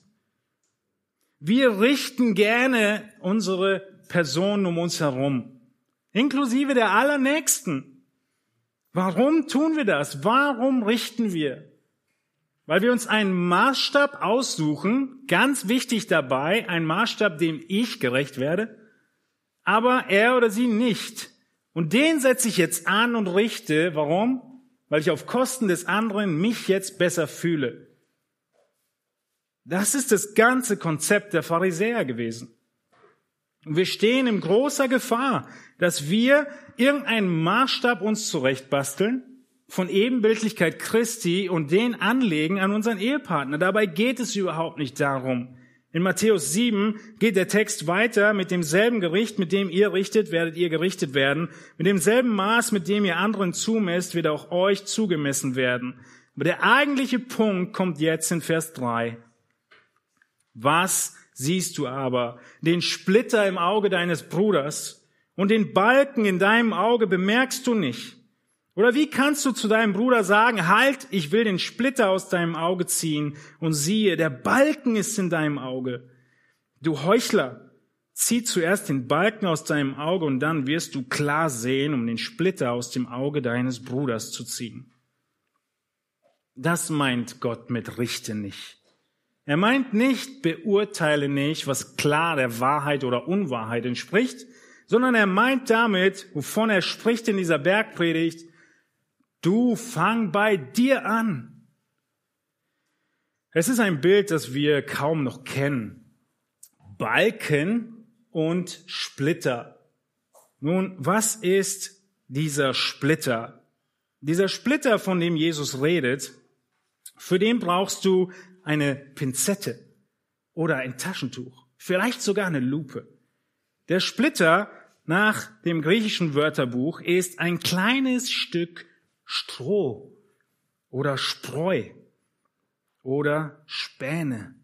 Wir richten gerne unsere Personen um uns herum, inklusive der Allernächsten. Warum tun wir das? Warum richten wir? Weil wir uns einen Maßstab aussuchen, ganz wichtig dabei, ein Maßstab, dem ich gerecht werde, aber er oder sie nicht. Und den setze ich jetzt an und richte. Warum? Weil ich auf Kosten des anderen mich jetzt besser fühle. Das ist das ganze Konzept der Pharisäer gewesen. Und wir stehen in großer Gefahr, dass wir irgendeinen Maßstab uns zurechtbasteln von Ebenbildlichkeit Christi und den anlegen an unseren Ehepartner. Dabei geht es überhaupt nicht darum. In Matthäus 7 geht der Text weiter, mit demselben Gericht, mit dem ihr richtet, werdet ihr gerichtet werden. Mit demselben Maß, mit dem ihr anderen zumesst, wird auch euch zugemessen werden. Aber der eigentliche Punkt kommt jetzt in Vers 3. Was siehst du aber? Den Splitter im Auge deines Bruders und den Balken in deinem Auge bemerkst du nicht. Oder wie kannst du zu deinem Bruder sagen, halt, ich will den Splitter aus deinem Auge ziehen und siehe, der Balken ist in deinem Auge. Du Heuchler, zieh zuerst den Balken aus deinem Auge und dann wirst du klar sehen, um den Splitter aus dem Auge deines Bruders zu ziehen. Das meint Gott mit richte nicht. Er meint nicht beurteile nicht, was klar der Wahrheit oder Unwahrheit entspricht, sondern er meint damit, wovon er spricht in dieser Bergpredigt, du fang bei dir an. Es ist ein Bild, das wir kaum noch kennen. Balken und Splitter. Nun, was ist dieser Splitter? Dieser Splitter, von dem Jesus redet, für den brauchst du eine Pinzette oder ein Taschentuch, vielleicht sogar eine Lupe. Der Splitter nach dem griechischen Wörterbuch ist ein kleines Stück Stroh oder Spreu oder Späne.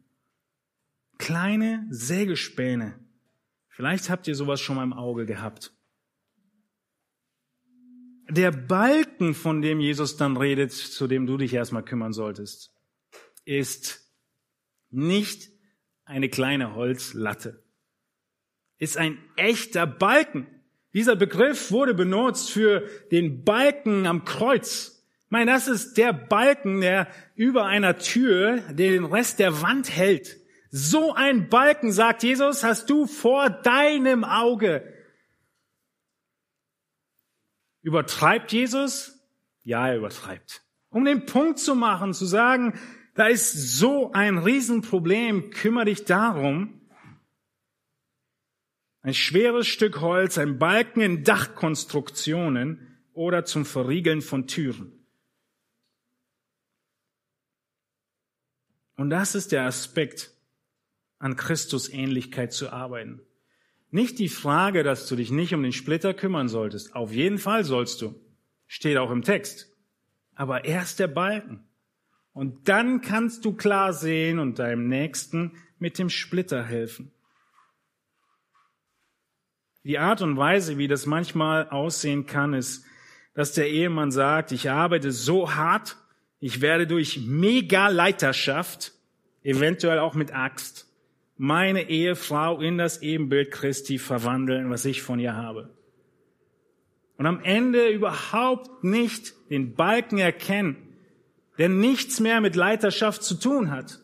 Kleine Sägespäne. Vielleicht habt ihr sowas schon mal im Auge gehabt. Der Balken, von dem Jesus dann redet, zu dem du dich erstmal kümmern solltest, ist nicht eine kleine Holzlatte. Ist ein echter Balken. Dieser Begriff wurde benutzt für den Balken am Kreuz. Ich meine, das ist der Balken, der über einer Tür den Rest der Wand hält. So ein Balken, sagt Jesus, hast du vor deinem Auge. Übertreibt Jesus? Ja, er übertreibt. Um den Punkt zu machen, zu sagen, da ist so ein Riesenproblem, kümmere dich darum. Ein schweres Stück Holz, ein Balken in Dachkonstruktionen oder zum Verriegeln von Türen. Und das ist der Aspekt, an Christus Ähnlichkeit zu arbeiten. Nicht die Frage, dass du dich nicht um den Splitter kümmern solltest. Auf jeden Fall sollst du. Steht auch im Text. Aber erst der Balken. Und dann kannst du klar sehen und deinem Nächsten mit dem Splitter helfen. Die Art und Weise, wie das manchmal aussehen kann, ist, dass der Ehemann sagt, ich arbeite so hart, ich werde durch Mega-Leiterschaft, eventuell auch mit Axt, meine Ehefrau in das Ebenbild Christi verwandeln, was ich von ihr habe. Und am Ende überhaupt nicht den Balken erkennen, der nichts mehr mit Leiterschaft zu tun hat.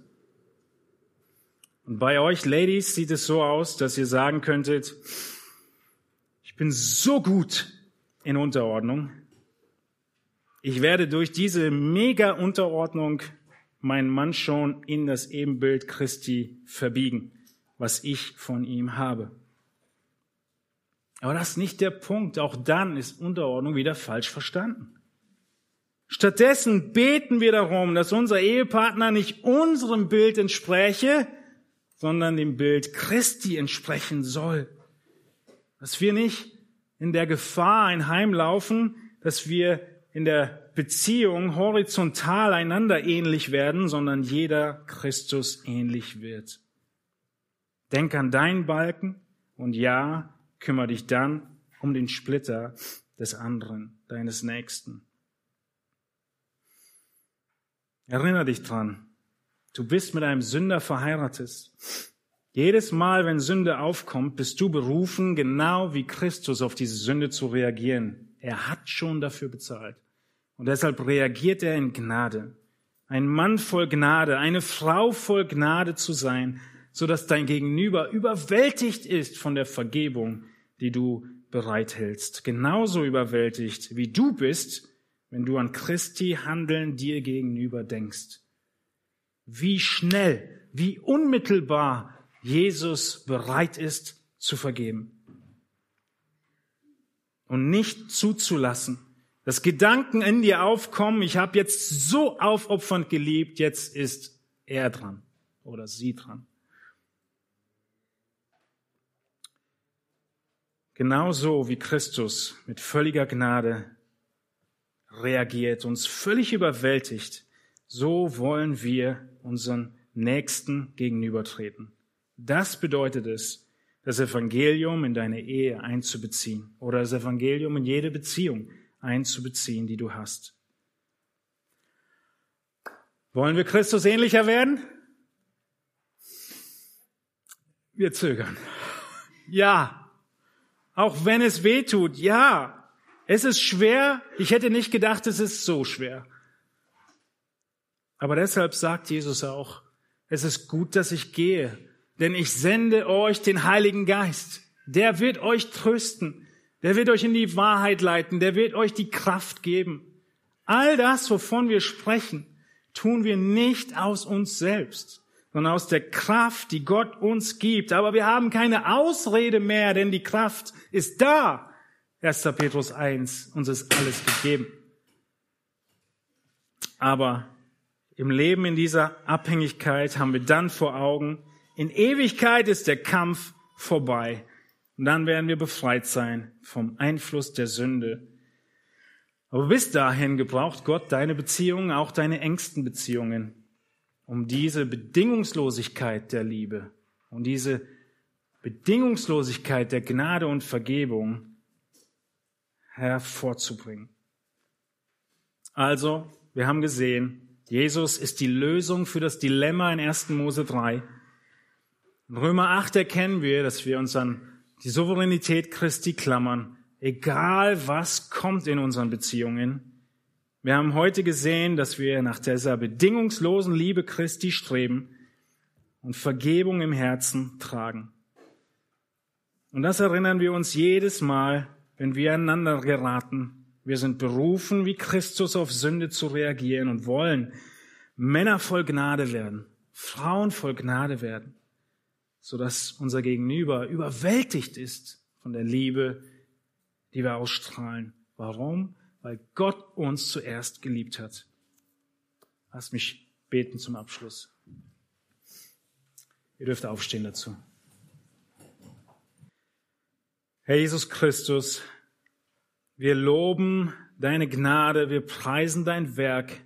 Und bei euch Ladies sieht es so aus, dass ihr sagen könntet, ich bin so gut in Unterordnung. Ich werde durch diese mega Unterordnung meinen Mann schon in das Ebenbild Christi verbiegen, was ich von ihm habe. Aber das ist nicht der Punkt. Auch dann ist Unterordnung wieder falsch verstanden. Stattdessen beten wir darum, dass unser Ehepartner nicht unserem Bild entspräche, sondern dem Bild Christi entsprechen soll. Dass wir nicht in der Gefahr einheimlaufen, dass wir in der Beziehung horizontal einander ähnlich werden, sondern jeder Christus ähnlich wird. Denk an deinen Balken und ja, kümmere dich dann um den Splitter des anderen, deines Nächsten. Erinnere dich dran, du bist mit einem Sünder verheiratet. Jedes Mal, wenn Sünde aufkommt, bist du berufen, genau wie Christus auf diese Sünde zu reagieren. Er hat schon dafür bezahlt. Und deshalb reagiert er in Gnade. Ein Mann voll Gnade, eine Frau voll Gnade zu sein, so dass dein Gegenüber überwältigt ist von der Vergebung, die du bereithältst. Genauso überwältigt, wie du bist, wenn du an Christi Handeln dir gegenüber denkst. Wie schnell, wie unmittelbar Jesus bereit ist zu vergeben. Und nicht zuzulassen, dass Gedanken in dir aufkommen, ich habe jetzt so aufopfernd geliebt, jetzt ist er dran oder sie dran. Genauso wie Christus mit völliger Gnade reagiert, uns völlig überwältigt, so wollen wir unseren Nächsten gegenübertreten. Das bedeutet es, das Evangelium in deine Ehe einzubeziehen oder das Evangelium in jede Beziehung einzubeziehen, die du hast. Wollen wir Christus ähnlicher werden? Wir zögern. Ja. Auch wenn es weh tut, ja. Es ist schwer. Ich hätte nicht gedacht, es ist so schwer. Aber deshalb sagt Jesus auch, es ist gut, dass ich gehe, denn ich sende euch den Heiligen Geist. Der wird euch trösten, der wird euch in die Wahrheit leiten, der wird euch die Kraft geben. All das, wovon wir sprechen, tun wir nicht aus uns selbst, sondern aus der Kraft, die Gott uns gibt. Aber wir haben keine Ausrede mehr, denn die Kraft ist da. 1. Petrus 1, uns ist alles gegeben. Aber im Leben in dieser Abhängigkeit haben wir dann vor Augen, in Ewigkeit ist der Kampf vorbei. Und dann werden wir befreit sein vom Einfluss der Sünde. Aber bis dahin gebraucht Gott deine Beziehungen, auch deine engsten Beziehungen, um diese Bedingungslosigkeit der Liebe und diese Bedingungslosigkeit der Gnade und Vergebung hervorzubringen. Also, wir haben gesehen, Jesus ist die Lösung für das Dilemma in 1. Mose 3. In Römer 8 erkennen wir, dass wir uns an die Souveränität Christi klammern, egal was kommt in unseren Beziehungen. Wir haben heute gesehen, dass wir nach dieser bedingungslosen Liebe Christi streben und Vergebung im Herzen tragen. Und das erinnern wir uns jedes Mal, wenn wir einander geraten. Wir sind berufen, wie Christus auf Sünde zu reagieren und wollen Männer voll Gnade werden, Frauen voll Gnade werden, sodass unser Gegenüber überwältigt ist von der Liebe, die wir ausstrahlen. Warum? weil Gott uns zuerst geliebt hat. Lass mich beten zum Abschluss. Ihr dürft aufstehen dazu. Herr Jesus Christus, wir loben deine Gnade, wir preisen dein Werk,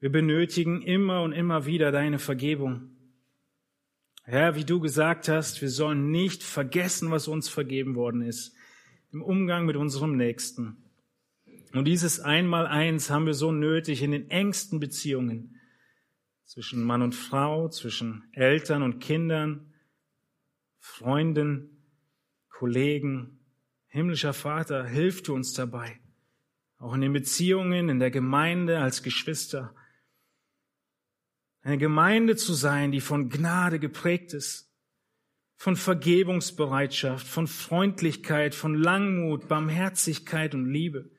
wir benötigen immer und immer wieder deine Vergebung. Herr, wie du gesagt hast, wir sollen nicht vergessen, was uns vergeben worden ist im Umgang mit unserem Nächsten. Und dieses Einmaleins haben wir so nötig in den engsten Beziehungen zwischen Mann und Frau, zwischen Eltern und Kindern, Freunden, Kollegen. Himmlischer Vater, hilf du uns dabei. Auch in den Beziehungen, in der Gemeinde als Geschwister. Eine Gemeinde zu sein, die von Gnade geprägt ist, von Vergebungsbereitschaft, von Freundlichkeit, von Langmut, Barmherzigkeit und Liebe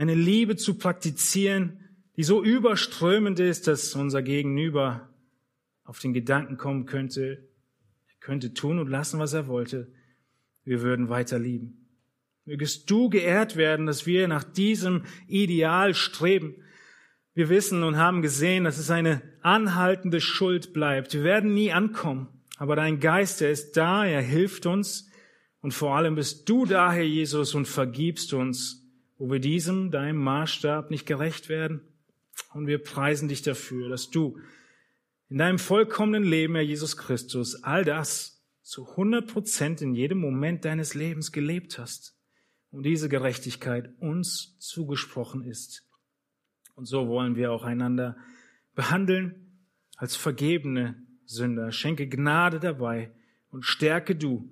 eine Liebe zu praktizieren, die so überströmend ist, dass unser Gegenüber auf den Gedanken kommen könnte, er könnte tun und lassen, was er wollte. Wir würden weiter lieben. Mögest du geehrt werden, dass wir nach diesem Ideal streben. Wir wissen und haben gesehen, dass es eine anhaltende Schuld bleibt. Wir werden nie ankommen. Aber dein Geist, er ist da, er hilft uns. Und vor allem bist du da, Herr Jesus, und vergibst uns wo wir diesem, deinem Maßstab nicht gerecht werden. Und wir preisen dich dafür, dass du in deinem vollkommenen Leben, Herr Jesus Christus, all das zu 100 Prozent in jedem Moment deines Lebens gelebt hast und diese Gerechtigkeit uns zugesprochen ist. Und so wollen wir auch einander behandeln als vergebene Sünder. Schenke Gnade dabei und stärke du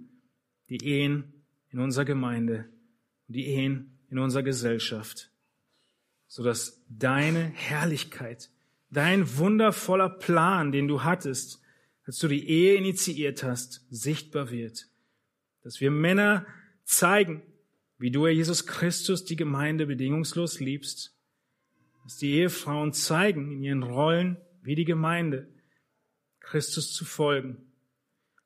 die Ehen in unserer Gemeinde und die Ehen in unserer Gesellschaft, so dass deine Herrlichkeit, dein wundervoller Plan, den du hattest, als du die Ehe initiiert hast, sichtbar wird. Dass wir Männer zeigen, wie du, Herr Jesus Christus, die Gemeinde bedingungslos liebst. Dass die Ehefrauen zeigen in ihren Rollen, wie die Gemeinde, Christus zu folgen.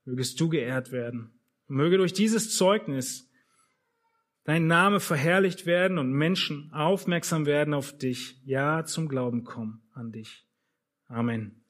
Mögest du geehrt werden. möge durch dieses Zeugnis dein Name verherrlicht werden und Menschen aufmerksam werden auf dich, ja zum Glauben kommen an dich. Amen.